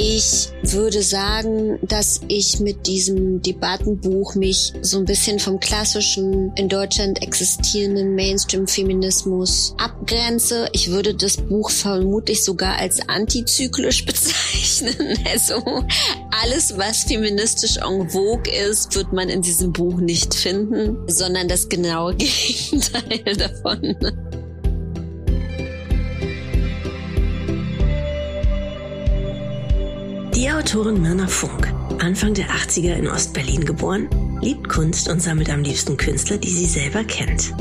Ich würde sagen, dass ich mit diesem Debattenbuch mich so ein bisschen vom klassischen in Deutschland existierenden Mainstream-Feminismus abgrenze. Ich würde das Buch vermutlich sogar als antizyklisch bezeichnen. Also alles, was feministisch en vogue ist, wird man in diesem Buch nicht finden, sondern das genaue Gegenteil davon. Autorin Mirna Funk, Anfang der 80er in Ostberlin geboren, liebt Kunst und sammelt am liebsten Künstler, die sie selber kennt.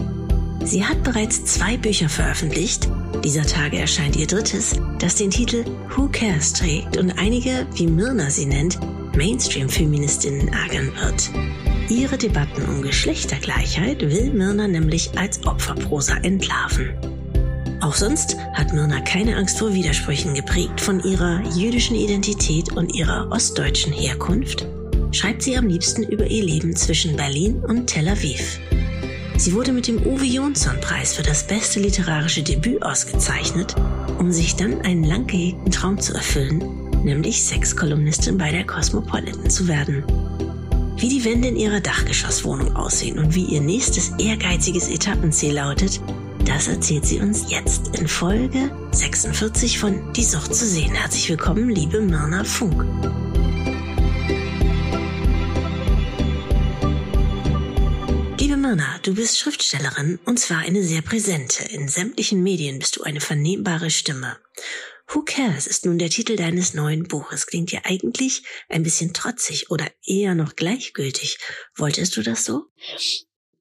Sie hat bereits zwei Bücher veröffentlicht. Dieser Tage erscheint ihr drittes, das den Titel Who Cares trägt und einige, wie Mirna sie nennt, Mainstream-Feministinnen ärgern wird. Ihre Debatten um Geschlechtergleichheit will Mirna nämlich als Opferprosa entlarven. Auch sonst hat Myrna keine Angst vor Widersprüchen geprägt von ihrer jüdischen Identität und ihrer ostdeutschen Herkunft, schreibt sie am liebsten über ihr Leben zwischen Berlin und Tel Aviv. Sie wurde mit dem Uwe Jonsson-Preis für das beste literarische Debüt ausgezeichnet, um sich dann einen lang gehegten Traum zu erfüllen, nämlich Sexkolumnistin bei der Cosmopolitan zu werden. Wie die Wände in ihrer Dachgeschosswohnung aussehen und wie ihr nächstes ehrgeiziges Etappenziel lautet, das erzählt sie uns jetzt in Folge 46 von Die Sucht zu sehen. Herzlich willkommen, liebe Myrna Funk. Liebe Myrna, du bist Schriftstellerin und zwar eine sehr präsente. In sämtlichen Medien bist du eine vernehmbare Stimme. Who Cares ist nun der Titel deines neuen Buches. Klingt ja eigentlich ein bisschen trotzig oder eher noch gleichgültig. Wolltest du das so?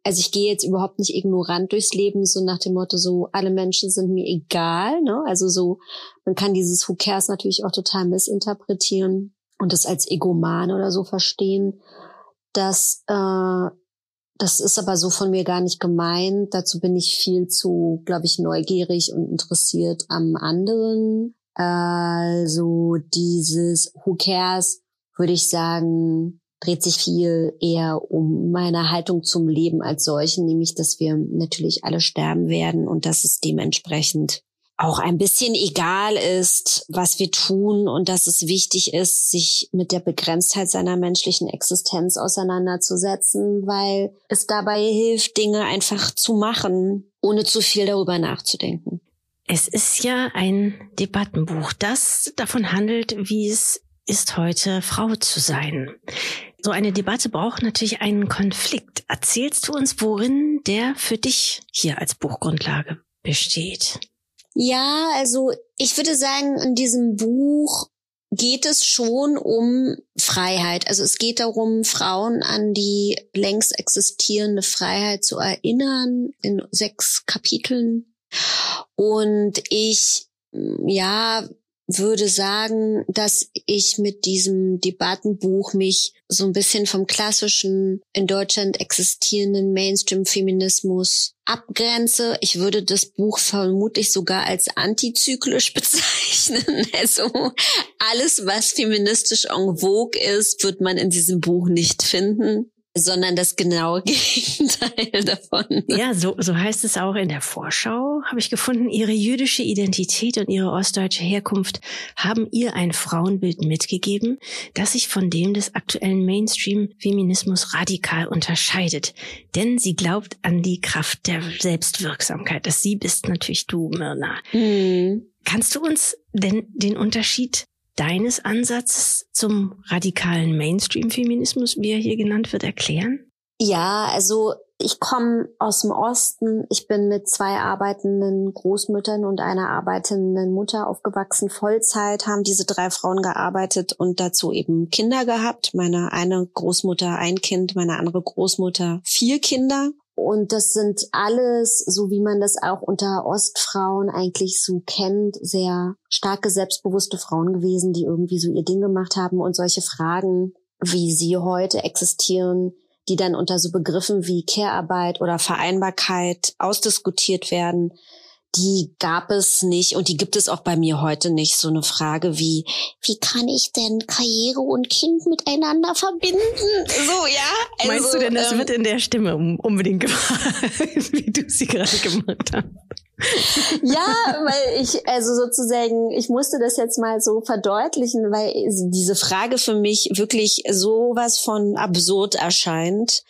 Also ich gehe jetzt überhaupt nicht ignorant durchs Leben, so nach dem Motto, so alle Menschen sind mir egal. Ne? Also so, man kann dieses Who cares natürlich auch total missinterpretieren und das als Egoman oder so verstehen. Das, äh, das ist aber so von mir gar nicht gemeint. Dazu bin ich viel zu, glaube ich, neugierig und interessiert am anderen. Also dieses Who cares, würde ich sagen, dreht sich viel eher um meine Haltung zum Leben als solchen, nämlich dass wir natürlich alle sterben werden und dass es dementsprechend auch ein bisschen egal ist, was wir tun und dass es wichtig ist, sich mit der Begrenztheit seiner menschlichen Existenz auseinanderzusetzen, weil es dabei hilft, Dinge einfach zu machen, ohne zu viel darüber nachzudenken. Es ist ja ein Debattenbuch, das davon handelt, wie es ist heute Frau zu sein. So eine Debatte braucht natürlich einen Konflikt. Erzählst du uns, worin der für dich hier als Buchgrundlage besteht? Ja, also ich würde sagen, in diesem Buch geht es schon um Freiheit. Also es geht darum, Frauen an die längst existierende Freiheit zu erinnern in sechs Kapiteln. Und ich, ja, würde sagen, dass ich mit diesem Debattenbuch mich so ein bisschen vom klassischen in Deutschland existierenden Mainstream-Feminismus abgrenze. Ich würde das Buch vermutlich sogar als antizyklisch bezeichnen. Also alles, was feministisch en vogue ist, wird man in diesem Buch nicht finden sondern das genaue Gegenteil davon. Ja, so, so heißt es auch in der Vorschau, habe ich gefunden. Ihre jüdische Identität und ihre ostdeutsche Herkunft haben ihr ein Frauenbild mitgegeben, das sich von dem des aktuellen Mainstream-Feminismus radikal unterscheidet. Denn sie glaubt an die Kraft der Selbstwirksamkeit. Das sie bist natürlich du, Mirna. Mhm. Kannst du uns denn den Unterschied deines Ansatzes zum radikalen Mainstream-Feminismus, wie er hier genannt wird, erklären? Ja, also ich komme aus dem Osten. Ich bin mit zwei arbeitenden Großmüttern und einer arbeitenden Mutter aufgewachsen. Vollzeit haben diese drei Frauen gearbeitet und dazu eben Kinder gehabt. Meine eine Großmutter ein Kind, meine andere Großmutter vier Kinder. Und das sind alles, so wie man das auch unter Ostfrauen eigentlich so kennt, sehr starke, selbstbewusste Frauen gewesen, die irgendwie so ihr Ding gemacht haben und solche Fragen, wie sie heute existieren, die dann unter so Begriffen wie Care-Arbeit oder Vereinbarkeit ausdiskutiert werden, die gab es nicht und die gibt es auch bei mir heute nicht. So eine Frage wie, wie kann ich denn Karriere und Kind miteinander verbinden? So, ja. Also, Meinst du denn, das ähm, wird in der Stimme unbedingt gefragt, wie du sie gerade gemacht hast? ja, weil ich, also sozusagen, ich musste das jetzt mal so verdeutlichen, weil diese Frage für mich wirklich sowas von absurd erscheint.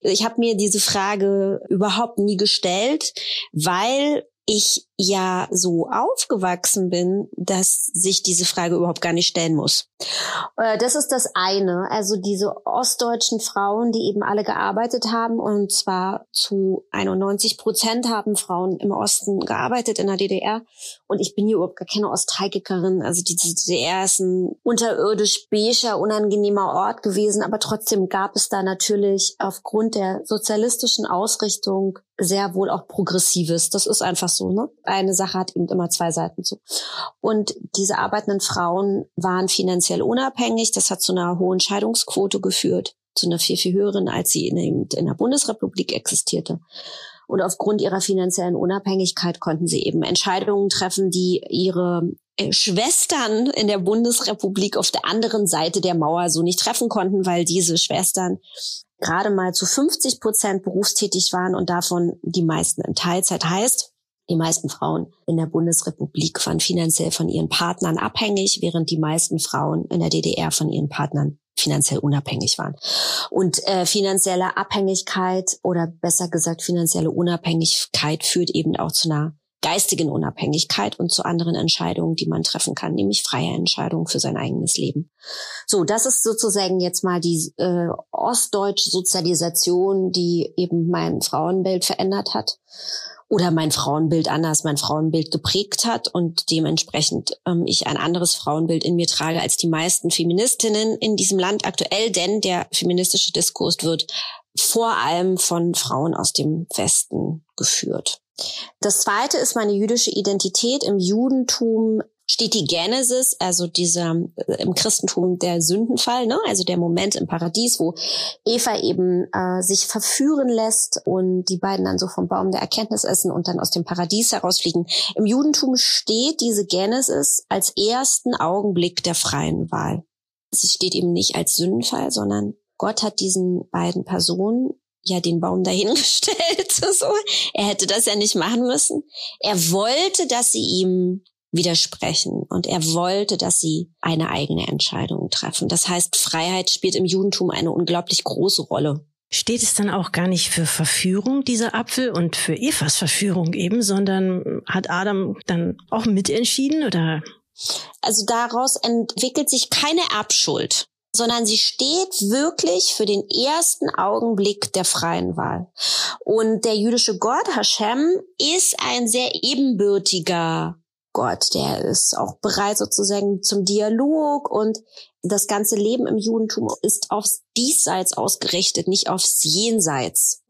Ich habe mir diese Frage überhaupt nie gestellt, weil ich ja so aufgewachsen bin, dass sich diese Frage überhaupt gar nicht stellen muss. Äh, das ist das eine. Also diese ostdeutschen Frauen, die eben alle gearbeitet haben und zwar zu 91 Prozent haben Frauen im Osten gearbeitet in der DDR. Und ich bin hier überhaupt gar keine Ostalgikerin. Also die DDR ist ein unterirdisch beiger, unangenehmer Ort gewesen. Aber trotzdem gab es da natürlich aufgrund der sozialistischen Ausrichtung sehr wohl auch Progressives. Das ist einfach so, ne? Eine Sache hat eben immer zwei Seiten zu. Und diese arbeitenden Frauen waren finanziell unabhängig. Das hat zu einer hohen Scheidungsquote geführt, zu einer viel, viel höheren, als sie in, in der Bundesrepublik existierte. Und aufgrund ihrer finanziellen Unabhängigkeit konnten sie eben Entscheidungen treffen, die ihre äh, Schwestern in der Bundesrepublik auf der anderen Seite der Mauer so nicht treffen konnten, weil diese Schwestern gerade mal zu 50 Prozent berufstätig waren und davon die meisten in Teilzeit heißt, die meisten Frauen in der Bundesrepublik waren finanziell von ihren Partnern abhängig, während die meisten Frauen in der DDR von ihren Partnern finanziell unabhängig waren. Und äh, finanzielle Abhängigkeit oder besser gesagt finanzielle Unabhängigkeit führt eben auch zu einer geistigen Unabhängigkeit und zu anderen Entscheidungen, die man treffen kann, nämlich freie Entscheidungen für sein eigenes Leben. So, das ist sozusagen jetzt mal die äh, ostdeutsche Sozialisation, die eben mein Frauenbild verändert hat oder mein Frauenbild anders, mein Frauenbild geprägt hat und dementsprechend ähm, ich ein anderes Frauenbild in mir trage als die meisten Feministinnen in diesem Land aktuell, denn der feministische Diskurs wird vor allem von Frauen aus dem Westen geführt. Das zweite ist meine jüdische Identität. Im Judentum steht die Genesis, also dieser äh, im Christentum der Sündenfall, ne? also der Moment im Paradies, wo Eva eben äh, sich verführen lässt und die beiden dann so vom Baum der Erkenntnis essen und dann aus dem Paradies herausfliegen. Im Judentum steht diese Genesis als ersten Augenblick der freien Wahl. Sie steht eben nicht als Sündenfall, sondern Gott hat diesen beiden Personen ja den Baum dahingestellt. so. Er hätte das ja nicht machen müssen. Er wollte, dass sie ihm widersprechen. Und er wollte, dass sie eine eigene Entscheidung treffen. Das heißt, Freiheit spielt im Judentum eine unglaublich große Rolle. Steht es dann auch gar nicht für Verführung, dieser Apfel, und für Evas Verführung eben, sondern hat Adam dann auch mitentschieden oder? Also daraus entwickelt sich keine Erbschuld sondern sie steht wirklich für den ersten Augenblick der freien Wahl. Und der jüdische Gott Hashem ist ein sehr ebenbürtiger Gott, der ist auch bereit sozusagen zum Dialog und das ganze Leben im Judentum ist aufs Diesseits ausgerichtet, nicht aufs Jenseits.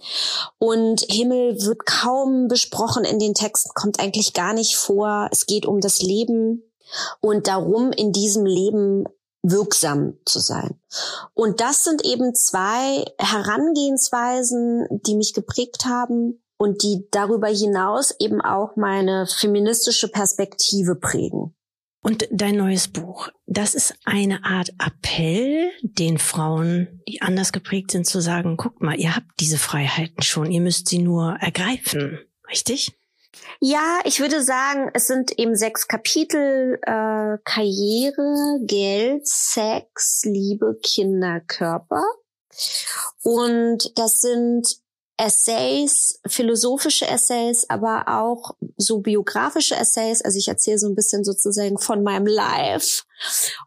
Und Himmel wird kaum besprochen in den Texten, kommt eigentlich gar nicht vor. Es geht um das Leben und darum, in diesem Leben wirksam zu sein. Und das sind eben zwei Herangehensweisen, die mich geprägt haben und die darüber hinaus eben auch meine feministische Perspektive prägen. Und dein neues Buch, das ist eine Art Appell, den Frauen, die anders geprägt sind, zu sagen, guckt mal, ihr habt diese Freiheiten schon, ihr müsst sie nur ergreifen, richtig? Ja, ich würde sagen, es sind eben sechs Kapitel äh, Karriere, Geld, Sex, Liebe, Kinder, Körper. Und das sind Essays, philosophische Essays, aber auch so biografische Essays. Also ich erzähle so ein bisschen sozusagen von meinem Life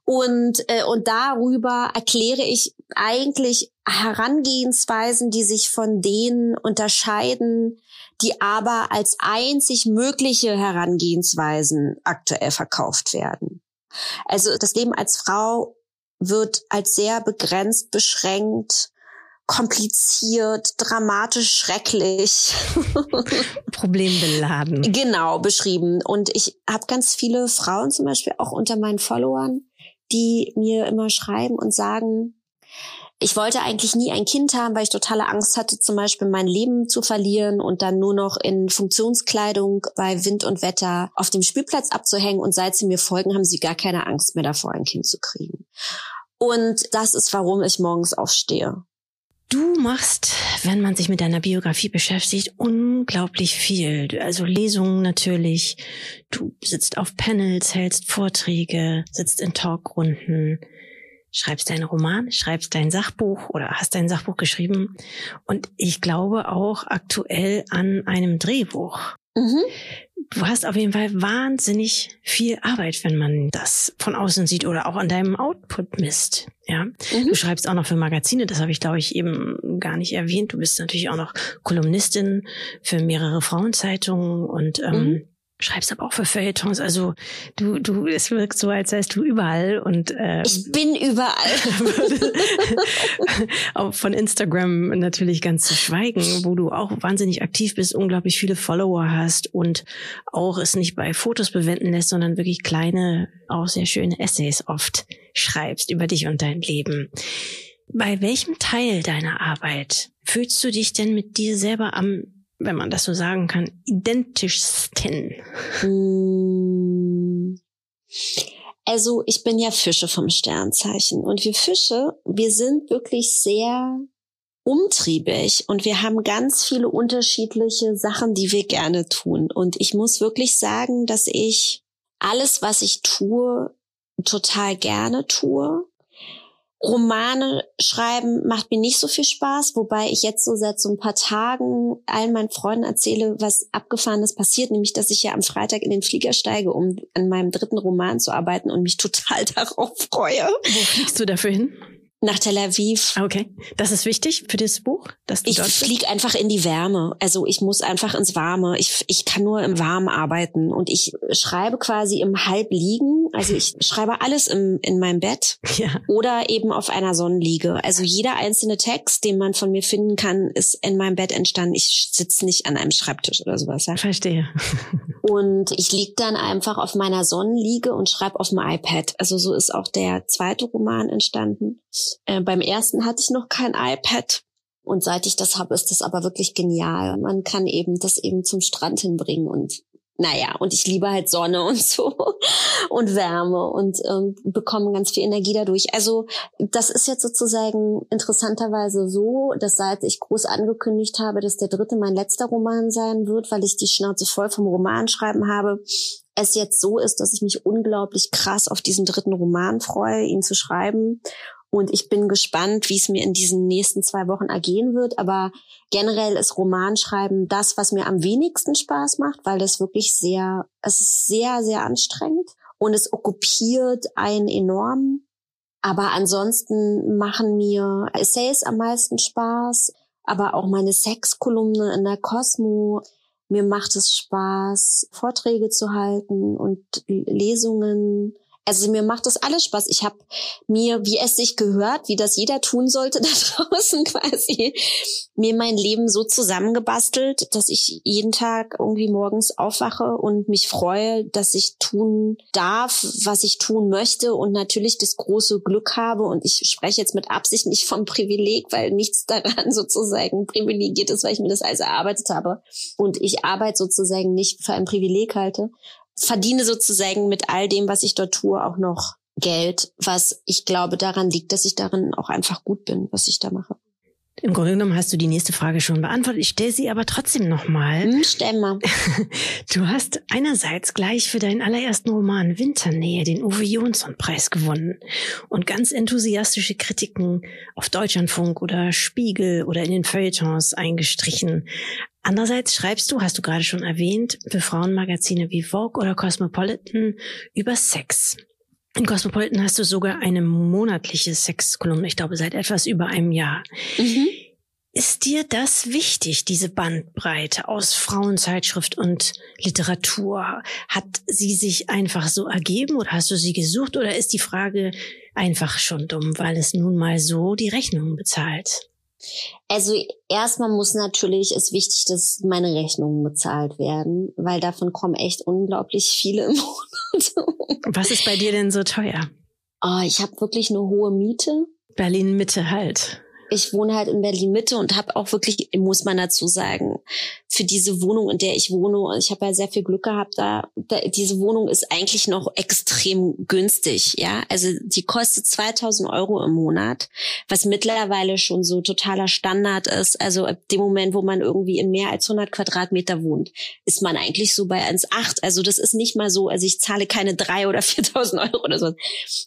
und äh, und darüber erkläre ich eigentlich Herangehensweisen, die sich von denen unterscheiden, die aber als einzig mögliche Herangehensweisen aktuell verkauft werden. Also das Leben als Frau wird als sehr begrenzt, beschränkt kompliziert, dramatisch, schrecklich. Problembeladen. Genau, beschrieben. Und ich habe ganz viele Frauen zum Beispiel auch unter meinen Followern, die mir immer schreiben und sagen, ich wollte eigentlich nie ein Kind haben, weil ich totale Angst hatte, zum Beispiel mein Leben zu verlieren und dann nur noch in Funktionskleidung bei Wind und Wetter auf dem Spielplatz abzuhängen. Und seit sie mir folgen, haben sie gar keine Angst mehr davor, ein Kind zu kriegen. Und das ist, warum ich morgens aufstehe. Du machst, wenn man sich mit deiner Biografie beschäftigt, unglaublich viel. Also Lesungen natürlich. Du sitzt auf Panels, hältst Vorträge, sitzt in Talkrunden schreibst deinen Roman, schreibst dein Sachbuch oder hast dein Sachbuch geschrieben und ich glaube auch aktuell an einem Drehbuch. Mhm. Du hast auf jeden Fall wahnsinnig viel Arbeit, wenn man das von außen sieht oder auch an deinem Output misst. Ja, mhm. du schreibst auch noch für Magazine. Das habe ich, glaube ich, eben gar nicht erwähnt. Du bist natürlich auch noch Kolumnistin für mehrere Frauenzeitungen und ähm, mhm schreibst aber auch für Feuilletons. Also du, du, es wirkt so, als seist du überall und äh, ich bin überall. auch von Instagram natürlich ganz zu schweigen, wo du auch wahnsinnig aktiv bist, unglaublich viele Follower hast und auch es nicht bei Fotos bewenden lässt, sondern wirklich kleine, auch sehr schöne Essays oft schreibst über dich und dein Leben. Bei welchem Teil deiner Arbeit fühlst du dich denn mit dir selber am wenn man das so sagen kann, identischsten? Hm. Also ich bin ja Fische vom Sternzeichen und wir Fische, wir sind wirklich sehr umtriebig und wir haben ganz viele unterschiedliche Sachen, die wir gerne tun. Und ich muss wirklich sagen, dass ich alles, was ich tue, total gerne tue. Romane schreiben macht mir nicht so viel Spaß, wobei ich jetzt so seit so ein paar Tagen allen meinen Freunden erzähle, was abgefahrenes passiert, nämlich dass ich ja am Freitag in den Flieger steige, um an meinem dritten Roman zu arbeiten und mich total darauf freue. Wo fliegst du dafür hin? Nach Tel Aviv. Okay, das ist wichtig für das Buch, dass du ich fliege einfach in die Wärme. Also ich muss einfach ins Warme. Ich, ich kann nur im Warmen arbeiten und ich schreibe quasi im Halbliegen. Also ich schreibe alles im, in meinem Bett ja. oder eben auf einer Sonnenliege. Also jeder einzelne Text, den man von mir finden kann, ist in meinem Bett entstanden. Ich sitze nicht an einem Schreibtisch oder sowas. Ja? Verstehe. Und ich lieg dann einfach auf meiner Sonnenliege und schreibe auf dem iPad. Also so ist auch der zweite Roman entstanden. Äh, beim ersten hatte ich noch kein iPad. Und seit ich das habe, ist das aber wirklich genial. Man kann eben das eben zum Strand hinbringen und naja, und ich liebe halt Sonne und so und Wärme und ähm, bekomme ganz viel Energie dadurch. Also das ist jetzt sozusagen interessanterweise so, dass seit ich groß angekündigt habe, dass der dritte mein letzter Roman sein wird, weil ich die Schnauze voll vom Romanschreiben habe, es jetzt so ist, dass ich mich unglaublich krass auf diesen dritten Roman freue, ihn zu schreiben und ich bin gespannt, wie es mir in diesen nächsten zwei Wochen ergehen wird. Aber generell ist Romanschreiben das, was mir am wenigsten Spaß macht, weil das wirklich sehr, es ist sehr, sehr anstrengend und es okkupiert einen enorm. Aber ansonsten machen mir Essays am meisten Spaß, aber auch meine Sexkolumne in der Cosmo. Mir macht es Spaß, Vorträge zu halten und Lesungen also mir macht das alles Spaß. Ich habe mir, wie es sich gehört, wie das jeder tun sollte da draußen quasi, mir mein Leben so zusammengebastelt, dass ich jeden Tag irgendwie morgens aufwache und mich freue, dass ich tun darf, was ich tun möchte und natürlich das große Glück habe. Und ich spreche jetzt mit Absicht nicht vom Privileg, weil nichts daran sozusagen privilegiert ist, weil ich mir das alles erarbeitet habe. Und ich Arbeit sozusagen nicht für ein Privileg halte, verdiene sozusagen mit all dem, was ich dort tue, auch noch Geld, was ich glaube daran liegt, dass ich darin auch einfach gut bin, was ich da mache. Im Grunde genommen hast du die nächste Frage schon beantwortet. Ich stelle sie aber trotzdem nochmal. Hm, stell mal. Du hast einerseits gleich für deinen allerersten Roman Winternähe den Uwe Jonsson-Preis gewonnen und ganz enthusiastische Kritiken auf Deutschlandfunk oder Spiegel oder in den Feuilletons eingestrichen. Andererseits schreibst du, hast du gerade schon erwähnt, für Frauenmagazine wie Vogue oder Cosmopolitan über Sex. In Cosmopolitan hast du sogar eine monatliche Sexkolumne, ich glaube seit etwas über einem Jahr. Mhm. Ist dir das wichtig, diese Bandbreite aus Frauenzeitschrift und Literatur? Hat sie sich einfach so ergeben oder hast du sie gesucht oder ist die Frage einfach schon dumm, weil es nun mal so die Rechnungen bezahlt? Also erstmal muss natürlich, ist wichtig, dass meine Rechnungen bezahlt werden, weil davon kommen echt unglaublich viele im Monat. Was ist bei dir denn so teuer? Oh, ich habe wirklich eine hohe Miete Berlin Mitte halt ich wohne halt in Berlin Mitte und habe auch wirklich, muss man dazu sagen, für diese Wohnung, in der ich wohne, ich habe ja sehr viel Glück gehabt, da, da diese Wohnung ist eigentlich noch extrem günstig, ja. Also die kostet 2000 Euro im Monat, was mittlerweile schon so totaler Standard ist. Also ab dem Moment, wo man irgendwie in mehr als 100 Quadratmeter wohnt, ist man eigentlich so bei 1,8. Also das ist nicht mal so, also ich zahle keine drei oder 4000 Euro oder so,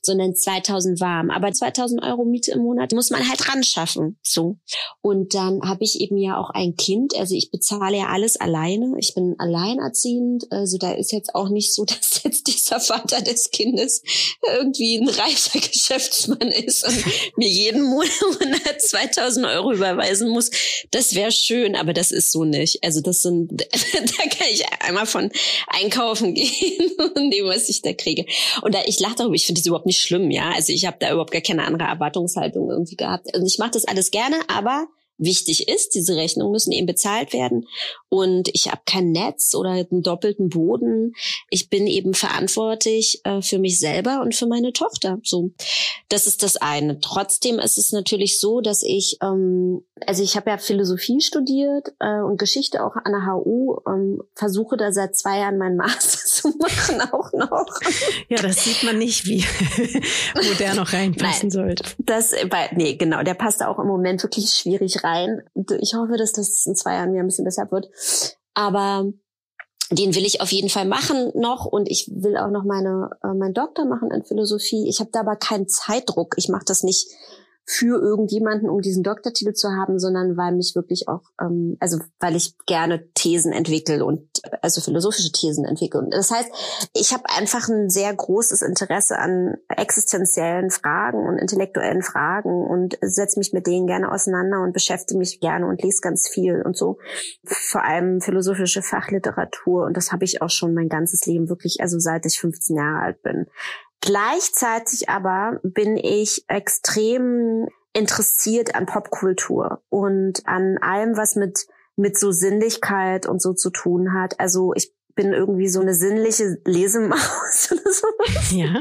sondern 2000 warm. Aber 2000 Euro Miete im Monat muss man halt ran schaffen. So. Und dann habe ich eben ja auch ein Kind. Also ich bezahle ja alles alleine. Ich bin alleinerziehend. Also da ist jetzt auch nicht so, dass jetzt dieser Vater des Kindes irgendwie ein reicher Geschäftsmann ist und mir jeden Monat 2000 Euro überweisen muss. Das wäre schön, aber das ist so nicht. Also das sind, da kann ich einmal von einkaufen gehen und dem, was ich da kriege. Und da, ich lache darüber, ich finde das überhaupt nicht schlimm, ja. Also ich habe da überhaupt gar keine andere Erwartungshaltung irgendwie gehabt. Also ich mache das alles gerne, aber wichtig ist, diese Rechnungen müssen eben bezahlt werden. Und ich habe kein Netz oder einen doppelten Boden. Ich bin eben verantwortlich äh, für mich selber und für meine Tochter. So, das ist das eine. Trotzdem ist es natürlich so, dass ich, ähm, also ich habe ja Philosophie studiert äh, und Geschichte auch an der HU, ähm, versuche da seit zwei Jahren meinen Master zu machen auch noch. Ja, das sieht man nicht, wie wo der noch reinpassen Nein, sollte. Das, nee, genau, der passt auch im Moment wirklich schwierig rein. Ich hoffe, dass das in zwei Jahren wieder ein bisschen besser wird. Aber den will ich auf jeden Fall machen noch und ich will auch noch meine äh, meinen Doktor machen in Philosophie. Ich habe da aber keinen Zeitdruck. Ich mache das nicht für irgendjemanden, um diesen Doktortitel zu haben, sondern weil mich wirklich auch, ähm, also weil ich gerne Thesen entwickle und also philosophische Thesen entwickle. Und das heißt, ich habe einfach ein sehr großes Interesse an existenziellen Fragen und intellektuellen Fragen und setze mich mit denen gerne auseinander und beschäftige mich gerne und lese ganz viel und so. Vor allem philosophische Fachliteratur und das habe ich auch schon mein ganzes Leben wirklich, also seit ich 15 Jahre alt bin. Gleichzeitig aber bin ich extrem interessiert an Popkultur und an allem, was mit, mit so Sinnlichkeit und so zu tun hat. Also ich bin irgendwie so eine sinnliche Lesemaus oder so. Ja.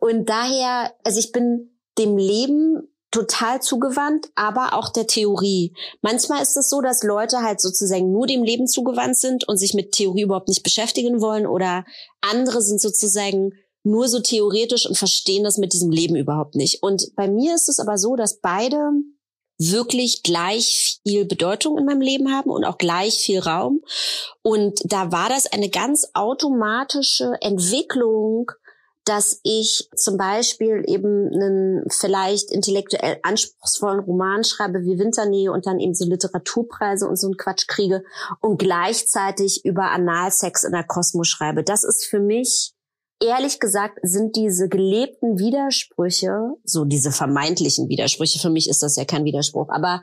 Und daher, also ich bin dem Leben total zugewandt, aber auch der Theorie. Manchmal ist es so, dass Leute halt sozusagen nur dem Leben zugewandt sind und sich mit Theorie überhaupt nicht beschäftigen wollen oder andere sind sozusagen nur so theoretisch und verstehen das mit diesem Leben überhaupt nicht. Und bei mir ist es aber so, dass beide wirklich gleich viel Bedeutung in meinem Leben haben und auch gleich viel Raum. Und da war das eine ganz automatische Entwicklung, dass ich zum Beispiel eben einen vielleicht intellektuell anspruchsvollen Roman schreibe wie Winternähe und dann eben so Literaturpreise und so einen Quatsch kriege und gleichzeitig über Analsex in der Kosmos schreibe. Das ist für mich ehrlich gesagt sind diese gelebten Widersprüche, so diese vermeintlichen Widersprüche, für mich ist das ja kein Widerspruch, aber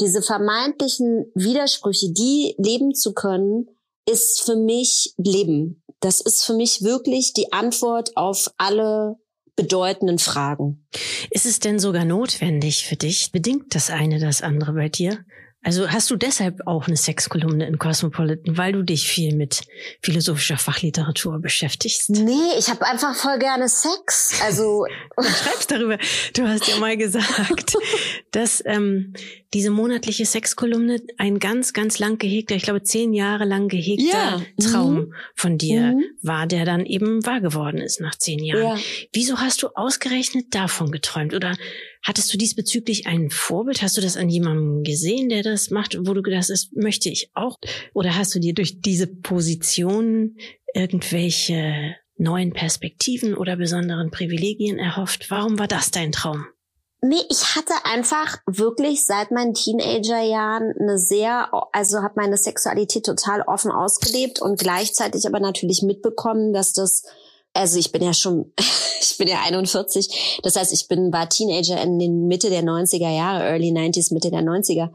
diese vermeintlichen Widersprüche, die leben zu können, ist für mich Leben. Das ist für mich wirklich die Antwort auf alle bedeutenden Fragen. Ist es denn sogar notwendig für dich? Bedingt das eine das andere bei dir? Also hast du deshalb auch eine Sexkolumne in Cosmopolitan, weil du dich viel mit philosophischer Fachliteratur beschäftigst? Nee, ich habe einfach voll gerne Sex. Also du schreibst darüber. Du hast ja mal gesagt, dass ähm, diese monatliche Sexkolumne ein ganz, ganz lang gehegter, ich glaube zehn Jahre lang gehegter ja. Traum mhm. von dir mhm. war, der dann eben wahr geworden ist nach zehn Jahren. Ja. Wieso hast du ausgerechnet davon geträumt? Oder Hattest du diesbezüglich ein Vorbild? Hast du das an jemandem gesehen, der das macht, wo du gedacht hast, möchte ich auch? Oder hast du dir durch diese Position irgendwelche neuen Perspektiven oder besonderen Privilegien erhofft? Warum war das dein Traum? Nee, ich hatte einfach wirklich seit meinen Teenagerjahren eine sehr, also habe meine Sexualität total offen ausgelebt und gleichzeitig aber natürlich mitbekommen, dass das also ich bin ja schon, ich bin ja 41. Das heißt, ich bin, war Teenager in den Mitte der 90er Jahre, Early 90s, Mitte der 90er.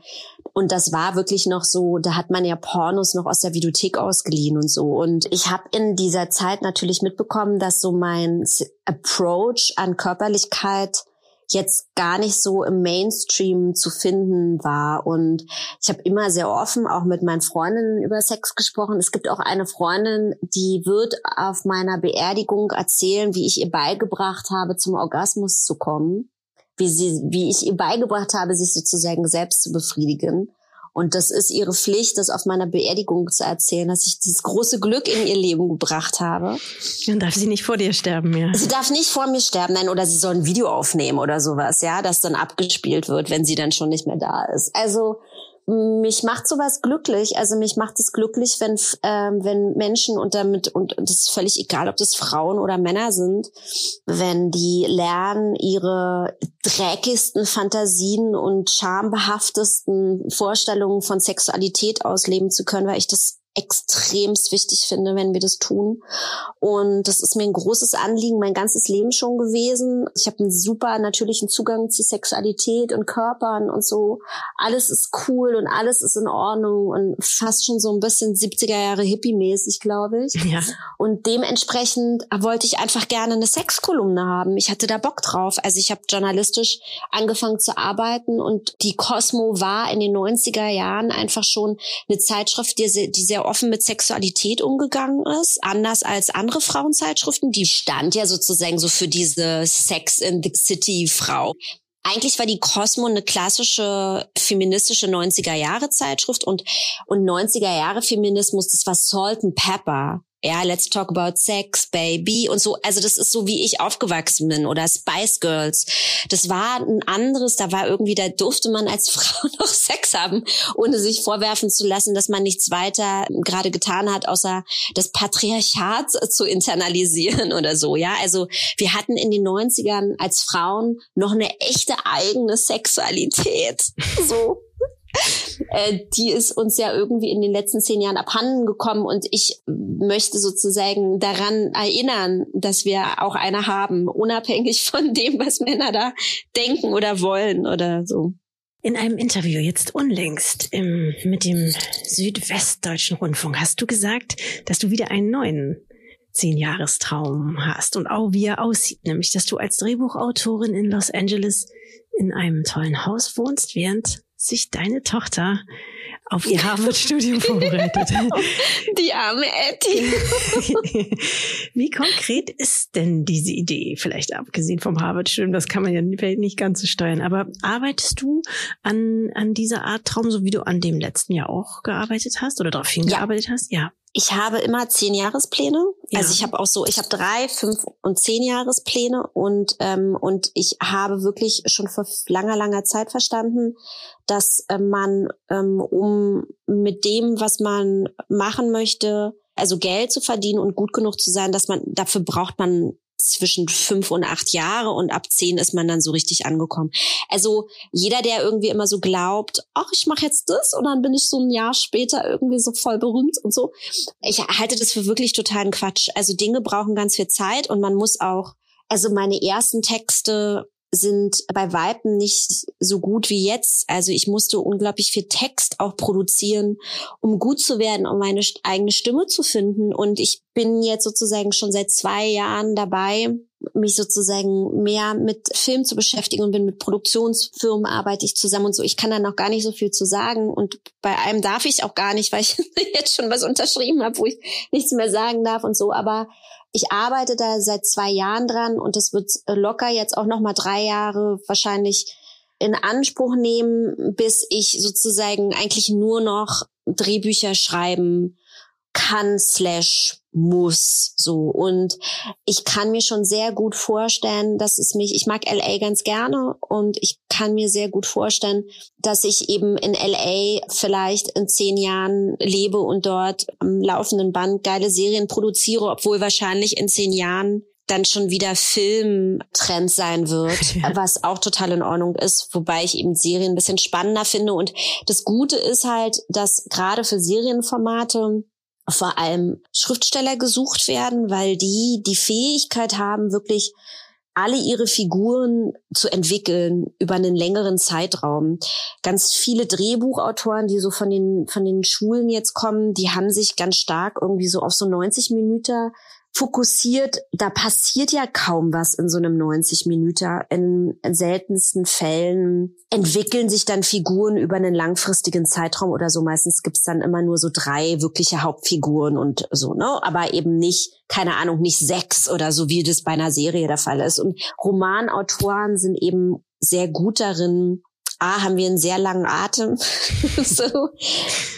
Und das war wirklich noch so, da hat man ja Pornos noch aus der Videothek ausgeliehen und so. Und ich habe in dieser Zeit natürlich mitbekommen, dass so mein Approach an Körperlichkeit jetzt gar nicht so im Mainstream zu finden war. Und ich habe immer sehr offen auch mit meinen Freundinnen über Sex gesprochen. Es gibt auch eine Freundin, die wird auf meiner Beerdigung erzählen, wie ich ihr beigebracht habe, zum Orgasmus zu kommen. wie sie, wie ich ihr beigebracht habe, sich sozusagen selbst zu befriedigen. Und das ist ihre Pflicht, das auf meiner Beerdigung zu erzählen, dass ich dieses große Glück in ihr Leben gebracht habe. Dann darf sie nicht vor dir sterben, ja. Sie darf nicht vor mir sterben, nein, oder sie soll ein Video aufnehmen oder sowas, ja, das dann abgespielt wird, wenn sie dann schon nicht mehr da ist. Also mich macht sowas glücklich. Also mich macht es glücklich, wenn ähm, wenn Menschen und damit und das ist völlig egal, ob das Frauen oder Männer sind, wenn die lernen, ihre dreckigsten Fantasien und schambehaftesten Vorstellungen von Sexualität ausleben zu können, weil ich das extremst wichtig finde, wenn wir das tun. Und das ist mir ein großes Anliegen, mein ganzes Leben schon gewesen. Ich habe einen super natürlichen Zugang zu Sexualität und Körpern und so. Alles ist cool und alles ist in Ordnung und fast schon so ein bisschen 70er Jahre Hippie-mäßig, glaube ich. Ja. Und dementsprechend wollte ich einfach gerne eine Sexkolumne haben. Ich hatte da Bock drauf. Also ich habe journalistisch angefangen zu arbeiten und die Cosmo war in den 90er Jahren einfach schon eine Zeitschrift, die, die offen mit Sexualität umgegangen ist, anders als andere Frauenzeitschriften. Die stand ja sozusagen so für diese Sex in the City Frau. Eigentlich war die Cosmo eine klassische feministische 90er Jahre Zeitschrift und, und 90er Jahre Feminismus, das war Salt and Pepper ja, let's talk about sex, baby und so. Also das ist so, wie ich aufgewachsen bin oder Spice Girls. Das war ein anderes, da war irgendwie, da durfte man als Frau noch Sex haben, ohne sich vorwerfen zu lassen, dass man nichts weiter gerade getan hat, außer das Patriarchat zu internalisieren oder so. Ja, also wir hatten in den 90ern als Frauen noch eine echte eigene Sexualität. So die ist uns ja irgendwie in den letzten zehn Jahren abhanden gekommen und ich möchte sozusagen daran erinnern, dass wir auch eine haben, unabhängig von dem, was Männer da denken oder wollen oder so. In einem Interview jetzt unlängst im, mit dem Südwestdeutschen Rundfunk hast du gesagt, dass du wieder einen neuen Zehnjahrestraum hast und auch wie er aussieht, nämlich dass du als Drehbuchautorin in Los Angeles in einem tollen Haus wohnst, während sich deine Tochter auf ihr Harvard-Studium vorbereitet. Die arme Etty. Wie konkret ist denn diese Idee? Vielleicht abgesehen vom Harvard-Studium, das kann man ja nicht ganz so steuern. Aber arbeitest du an, an dieser Art Traum, so wie du an dem letzten Jahr auch gearbeitet hast oder darauf hingearbeitet ja. hast? Ja ich habe immer zehn Jahrespläne. Ja. Also ich habe auch so, ich habe drei, fünf und zehn Jahrespläne und ähm, und ich habe wirklich schon vor langer langer Zeit verstanden, dass äh, man ähm, um mit dem, was man machen möchte, also Geld zu verdienen und gut genug zu sein, dass man dafür braucht man zwischen fünf und acht Jahre und ab zehn ist man dann so richtig angekommen. Also jeder, der irgendwie immer so glaubt, ach, ich mache jetzt das und dann bin ich so ein Jahr später irgendwie so voll berühmt und so. Ich halte das für wirklich totalen Quatsch. Also Dinge brauchen ganz viel Zeit und man muss auch, also meine ersten Texte sind bei Weitem nicht so gut wie jetzt. Also ich musste unglaublich viel Text auch produzieren, um gut zu werden, um meine eigene Stimme zu finden. Und ich bin jetzt sozusagen schon seit zwei Jahren dabei, mich sozusagen mehr mit Film zu beschäftigen und bin mit Produktionsfirmen arbeite ich zusammen und so. Ich kann da noch gar nicht so viel zu sagen und bei einem darf ich auch gar nicht, weil ich jetzt schon was unterschrieben habe, wo ich nichts mehr sagen darf und so. Aber ich arbeite da seit zwei Jahren dran und das wird locker jetzt auch noch mal drei Jahre wahrscheinlich in Anspruch nehmen, bis ich sozusagen eigentlich nur noch Drehbücher schreiben kann slash muss so und ich kann mir schon sehr gut vorstellen, dass es mich ich mag LA ganz gerne und ich kann mir sehr gut vorstellen, dass ich eben in LA vielleicht in zehn Jahren lebe und dort am laufenden Band geile Serien produziere, obwohl wahrscheinlich in zehn Jahren dann schon wieder Filmtrend sein wird, ja. was auch total in Ordnung ist, wobei ich eben Serien ein bisschen spannender finde. Und das Gute ist halt, dass gerade für Serienformate vor allem Schriftsteller gesucht werden, weil die die Fähigkeit haben, wirklich alle ihre Figuren zu entwickeln über einen längeren Zeitraum. Ganz viele Drehbuchautoren, die so von den, von den Schulen jetzt kommen, die haben sich ganz stark irgendwie so auf so 90 Minuten fokussiert, da passiert ja kaum was in so einem 90 Minuten. In seltensten Fällen entwickeln sich dann Figuren über einen langfristigen Zeitraum oder so. Meistens gibt's dann immer nur so drei wirkliche Hauptfiguren und so, ne? Aber eben nicht, keine Ahnung, nicht sechs oder so, wie das bei einer Serie der Fall ist. Und Romanautoren sind eben sehr gut darin, A, haben wir einen sehr langen Atem. so.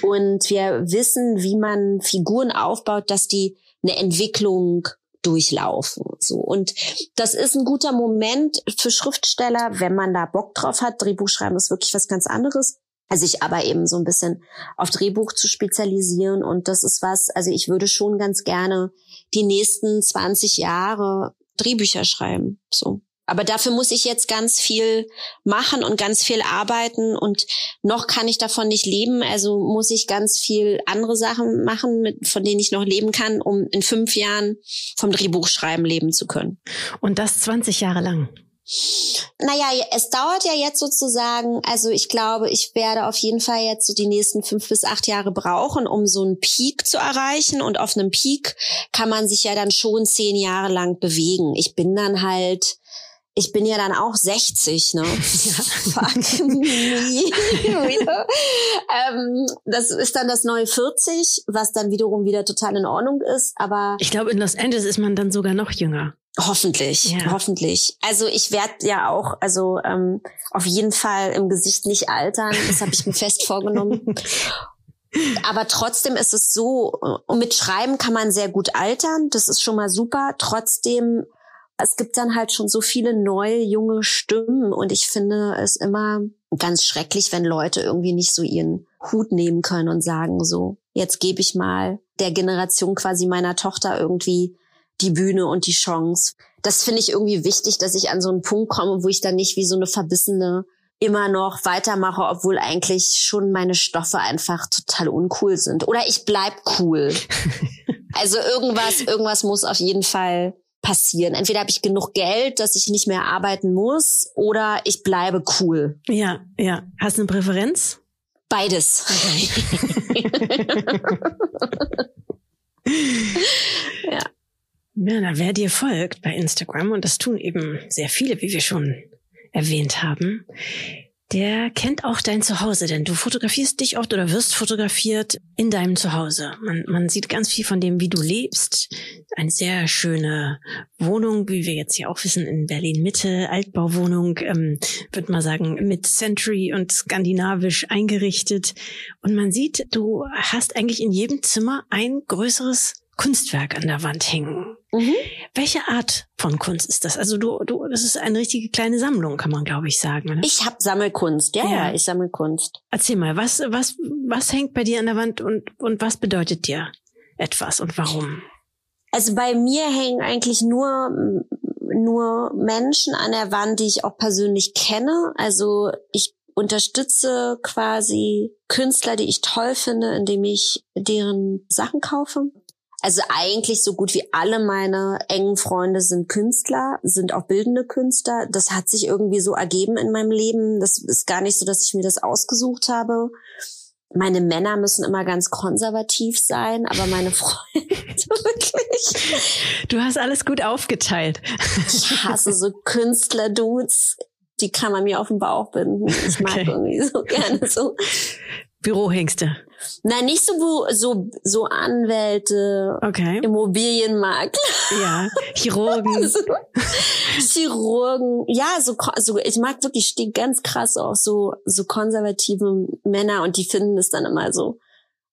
Und wir wissen, wie man Figuren aufbaut, dass die eine Entwicklung durchlaufen. So. Und das ist ein guter Moment für Schriftsteller, wenn man da Bock drauf hat. Drehbuch schreiben ist wirklich was ganz anderes. Also ich aber eben so ein bisschen auf Drehbuch zu spezialisieren. Und das ist was, also ich würde schon ganz gerne die nächsten 20 Jahre Drehbücher schreiben. So. Aber dafür muss ich jetzt ganz viel machen und ganz viel arbeiten und noch kann ich davon nicht leben. Also muss ich ganz viel andere Sachen machen, mit, von denen ich noch leben kann, um in fünf Jahren vom Drehbuchschreiben leben zu können. Und das 20 Jahre lang. Naja, es dauert ja jetzt sozusagen, also ich glaube, ich werde auf jeden Fall jetzt so die nächsten fünf bis acht Jahre brauchen, um so einen Peak zu erreichen. Und auf einem Peak kann man sich ja dann schon zehn Jahre lang bewegen. Ich bin dann halt ich bin ja dann auch 60, ne? Ja. Fuck me. ähm, das ist dann das neue 40, was dann wiederum wieder total in Ordnung ist. Aber ich glaube, in Los Angeles ist man dann sogar noch jünger. Hoffentlich, ja. hoffentlich. Also ich werde ja auch, also ähm, auf jeden Fall im Gesicht nicht altern. Das habe ich mir fest vorgenommen. Aber trotzdem ist es so, mit Schreiben kann man sehr gut altern. Das ist schon mal super. Trotzdem es gibt dann halt schon so viele neue, junge Stimmen und ich finde es immer ganz schrecklich, wenn Leute irgendwie nicht so ihren Hut nehmen können und sagen so, jetzt gebe ich mal der Generation quasi meiner Tochter irgendwie die Bühne und die Chance. Das finde ich irgendwie wichtig, dass ich an so einen Punkt komme, wo ich dann nicht wie so eine verbissene immer noch weitermache, obwohl eigentlich schon meine Stoffe einfach total uncool sind. Oder ich bleib cool. also irgendwas, irgendwas muss auf jeden Fall passieren. Entweder habe ich genug Geld, dass ich nicht mehr arbeiten muss, oder ich bleibe cool. Ja, ja. Hast du eine Präferenz? Beides. ja. Ja, na, wer dir folgt bei Instagram, und das tun eben sehr viele, wie wir schon erwähnt haben, der kennt auch dein Zuhause, denn du fotografierst dich oft oder wirst fotografiert in deinem Zuhause. Man, man sieht ganz viel von dem, wie du lebst. Eine sehr schöne Wohnung, wie wir jetzt hier auch wissen, in Berlin Mitte, Altbauwohnung, ähm, würde man sagen, mit Century und skandinavisch eingerichtet. Und man sieht, du hast eigentlich in jedem Zimmer ein größeres Kunstwerk an der Wand hängen. Mhm. Welche Art von Kunst ist das? Also du, du, das ist eine richtige kleine Sammlung, kann man glaube ich sagen. Oder? Ich habe Sammelkunst, ja, ja, ja, ich sammle Kunst. Erzähl mal, was, was, was hängt bei dir an der Wand und, und was bedeutet dir etwas und warum? Also bei mir hängen eigentlich nur nur Menschen an der Wand, die ich auch persönlich kenne. Also ich unterstütze quasi Künstler, die ich toll finde, indem ich deren Sachen kaufe. Also eigentlich so gut wie alle meine engen Freunde sind Künstler, sind auch bildende Künstler. Das hat sich irgendwie so ergeben in meinem Leben. Das ist gar nicht so, dass ich mir das ausgesucht habe. Meine Männer müssen immer ganz konservativ sein, aber meine Freunde wirklich. Du hast alles gut aufgeteilt. Ich hasse so Künstler-Dudes. Die kann man mir auf den Bauch binden. Ich mag okay. irgendwie so gerne so. Bürohengste. Nein, nicht so so so Anwälte, okay. Immobilienmakler. Ja, Chirurgen. so, Chirurgen. Ja, so so ich mag wirklich stehe ganz krass auf so so konservative Männer und die finden es dann immer so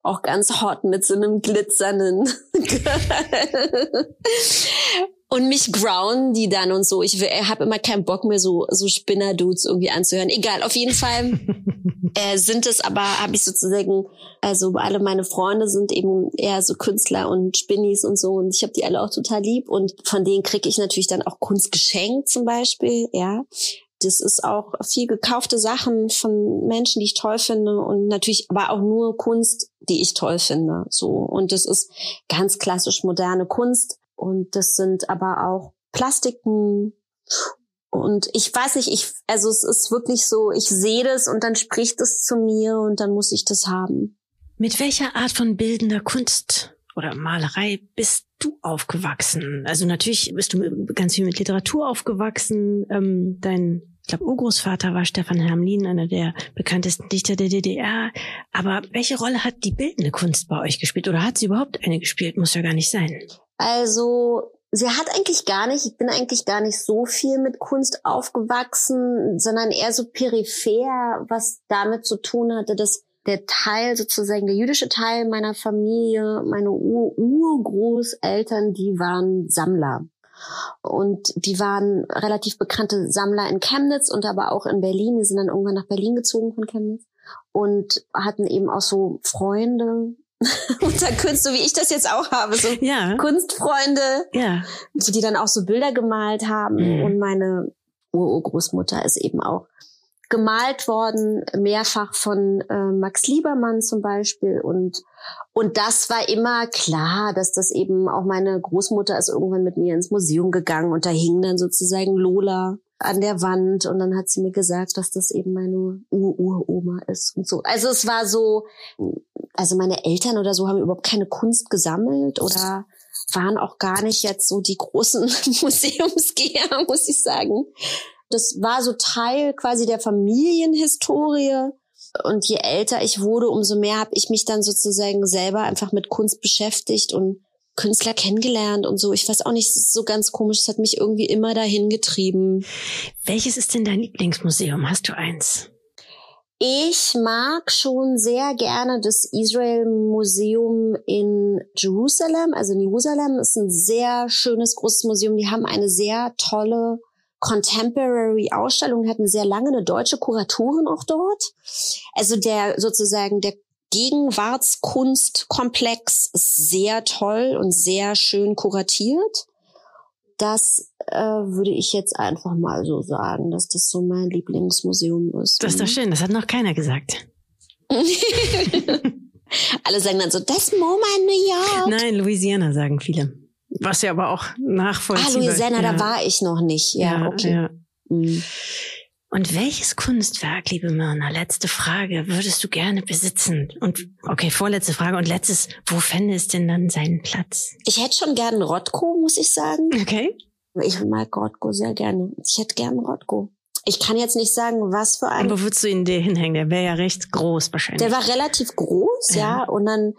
auch ganz hot mit so einem glitzernden und mich grounden die dann und so. Ich habe immer keinen Bock mehr so so Spinner-Dudes irgendwie anzuhören. Egal, auf jeden Fall äh, sind es aber, habe ich sozusagen, also alle meine Freunde sind eben eher so Künstler und Spinnis und so und ich habe die alle auch total lieb und von denen kriege ich natürlich dann auch Kunst geschenkt zum Beispiel, ja. Das ist auch viel gekaufte Sachen von Menschen, die ich toll finde und natürlich aber auch nur Kunst, die ich toll finde. So und das ist ganz klassisch moderne Kunst und das sind aber auch Plastiken. Und ich weiß nicht, ich, also es ist wirklich so, ich sehe das und dann spricht es zu mir und dann muss ich das haben. Mit welcher Art von bildender Kunst oder Malerei bist du aufgewachsen? Also natürlich bist du ganz viel mit Literatur aufgewachsen. Ähm, dein, ich glaube, Urgroßvater war Stefan Hermlin, einer der bekanntesten Dichter der DDR. Aber welche Rolle hat die bildende Kunst bei euch gespielt? Oder hat sie überhaupt eine gespielt? Muss ja gar nicht sein. Also sie hat eigentlich gar nicht, ich bin eigentlich gar nicht so viel mit Kunst aufgewachsen, sondern eher so peripher, was damit zu tun hatte, dass der Teil sozusagen, der jüdische Teil meiner Familie, meine Ur Urgroßeltern, die waren Sammler. Und die waren relativ bekannte Sammler in Chemnitz und aber auch in Berlin. Die sind dann irgendwann nach Berlin gezogen von Chemnitz und hatten eben auch so Freunde unter Kunst, so wie ich das jetzt auch habe, so ja. Kunstfreunde, ja. die dann auch so Bilder gemalt haben. Mhm. Und meine Urgroßmutter ist eben auch gemalt worden, mehrfach von äh, Max Liebermann zum Beispiel. Und, und das war immer klar, dass das eben auch meine Großmutter ist irgendwann mit mir ins Museum gegangen und da hing dann sozusagen Lola an der Wand und dann hat sie mir gesagt, dass das eben meine Uroma ist und so. Also es war so, also meine Eltern oder so haben überhaupt keine Kunst gesammelt oder waren auch gar nicht jetzt so die großen Museumsgeher, muss ich sagen. Das war so Teil quasi der Familienhistorie. Und je älter ich wurde, umso mehr habe ich mich dann sozusagen selber einfach mit Kunst beschäftigt und Künstler kennengelernt und so. Ich weiß auch nicht, es ist so ganz komisch. Es hat mich irgendwie immer dahin getrieben. Welches ist denn dein Lieblingsmuseum? Hast du eins? Ich mag schon sehr gerne das Israel Museum in Jerusalem. Also in Jerusalem ist ein sehr schönes, großes Museum. Die haben eine sehr tolle Contemporary Ausstellung, hatten sehr lange eine deutsche Kuratorin auch dort. Also der sozusagen der Gegenwartskunstkomplex ist sehr toll und sehr schön kuratiert. Das äh, würde ich jetzt einfach mal so sagen, dass das so mein Lieblingsmuseum ist. Das ist doch schön, das hat noch keiner gesagt. Alle sagen dann so, das MoMA in New York. Nein, Louisiana sagen viele. Was ja aber auch nachvollziehbar Ah, Louisiana, ja. da war ich noch nicht. Ja, ja okay. Ja. Mhm. Und welches Kunstwerk, liebe Myrna, letzte Frage, würdest du gerne besitzen? Und okay, vorletzte Frage und letztes, wo fände es denn dann seinen Platz? Ich hätte schon gern Rotko, muss ich sagen. Okay. Ich mag Rotko sehr gerne. Ich hätte gern Rotko. Ich kann jetzt nicht sagen, was für ein. wo würdest du ihn dir hinhängen? Der wäre ja recht groß wahrscheinlich. Der war relativ groß, ja. ja. Und dann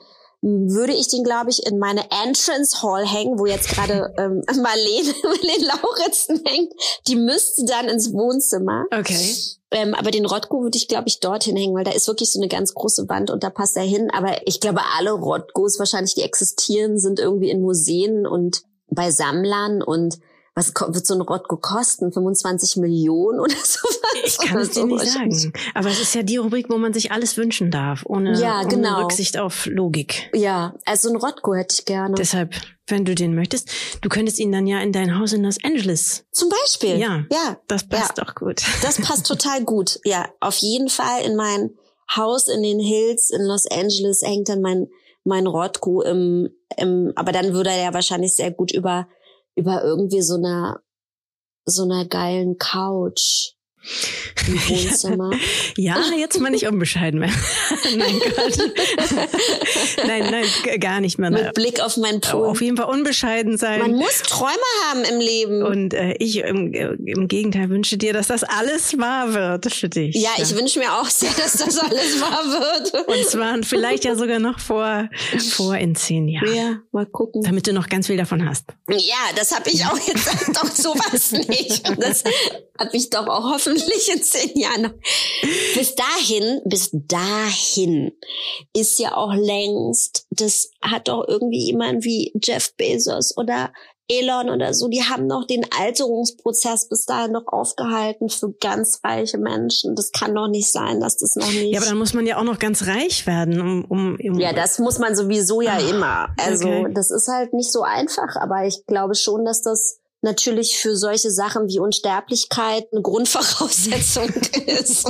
würde ich den, glaube ich, in meine Entrance Hall hängen, wo jetzt gerade ähm, Marlene, Marlene Lauritzen hängt. Die müsste dann ins Wohnzimmer. Okay. Ähm, aber den Rotko würde ich, glaube ich, dorthin hängen, weil da ist wirklich so eine ganz große Wand und da passt er hin. Aber ich glaube, alle Rotkos wahrscheinlich, die existieren, sind irgendwie in Museen und bei Sammlern und was wird so ein Rotko kosten? 25 Millionen oder sowas? Ich kann es dir nicht sagen. Aber es ist ja die Rubrik, wo man sich alles wünschen darf, ohne, ja, genau. ohne Rücksicht auf Logik. Ja, also ein Rotko hätte ich gerne. Deshalb, wenn du den möchtest, du könntest ihn dann ja in dein Haus in Los Angeles. Zum Beispiel. Ja. Ja. Das passt ja. doch gut. Das passt total gut. Ja, auf jeden Fall in mein Haus in den Hills in Los Angeles hängt dann mein, mein Rotko im, im, aber dann würde er ja wahrscheinlich sehr gut über über irgendwie so einer so einer geilen Couch im Wohnzimmer. ja, jetzt mal nicht unbescheiden mehr. nein, Gott. nein, nein, gar nicht mehr. Mit Blick auf meinen Pool. Auf jeden Fall unbescheiden sein. Man muss Träume haben im Leben. Und äh, ich im, im Gegenteil wünsche dir, dass das alles wahr wird für dich. Ja, ja. ich wünsche mir auch sehr, dass das alles wahr wird. Und zwar vielleicht ja sogar noch vor, vor in zehn Jahren. Ja, mal gucken. Damit du noch ganz viel davon hast. Ja, das habe ich auch jetzt doch sowas nicht. Und das habe ich doch auch hoffentlich hoffentlich in zehn Jahren Bis dahin, bis dahin ist ja auch längst, das hat doch irgendwie jemand wie Jeff Bezos oder Elon oder so, die haben noch den Alterungsprozess bis dahin noch aufgehalten für ganz reiche Menschen. Das kann doch nicht sein, dass das noch nicht. Ja, aber dann muss man ja auch noch ganz reich werden, um. um, um ja, das muss man sowieso ja Ach, immer. Also okay. das ist halt nicht so einfach, aber ich glaube schon, dass das natürlich für solche Sachen wie Unsterblichkeit eine Grundvoraussetzung ist.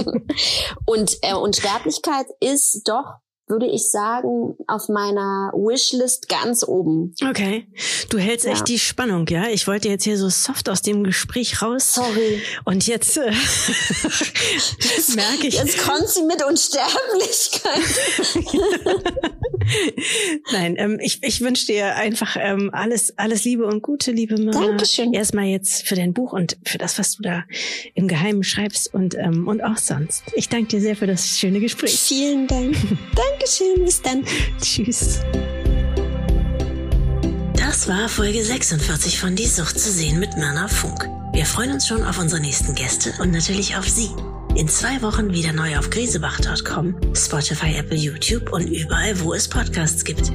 Und äh, Unsterblichkeit ist doch würde ich sagen, auf meiner Wishlist ganz oben. Okay. Du hältst ja. echt die Spannung, ja? Ich wollte jetzt hier so soft aus dem Gespräch raus. Sorry. Und jetzt äh, merke ich. Jetzt kommt sie mit Unsterblichkeit. Nein, ähm, ich, ich wünsche dir einfach ähm, alles, alles Liebe und Gute, liebe Mama. Dankeschön. Erstmal jetzt für dein Buch und für das, was du da im Geheimen schreibst und, ähm, und auch sonst. Ich danke dir sehr für das schöne Gespräch. Vielen Dank. Dankeschön. Bis dann. Tschüss. Das war Folge 46 von Die Sucht zu sehen mit Myrna Funk. Wir freuen uns schon auf unsere nächsten Gäste und natürlich auf Sie. In zwei Wochen wieder neu auf grisebach.com, Spotify, Apple, YouTube und überall, wo es Podcasts gibt.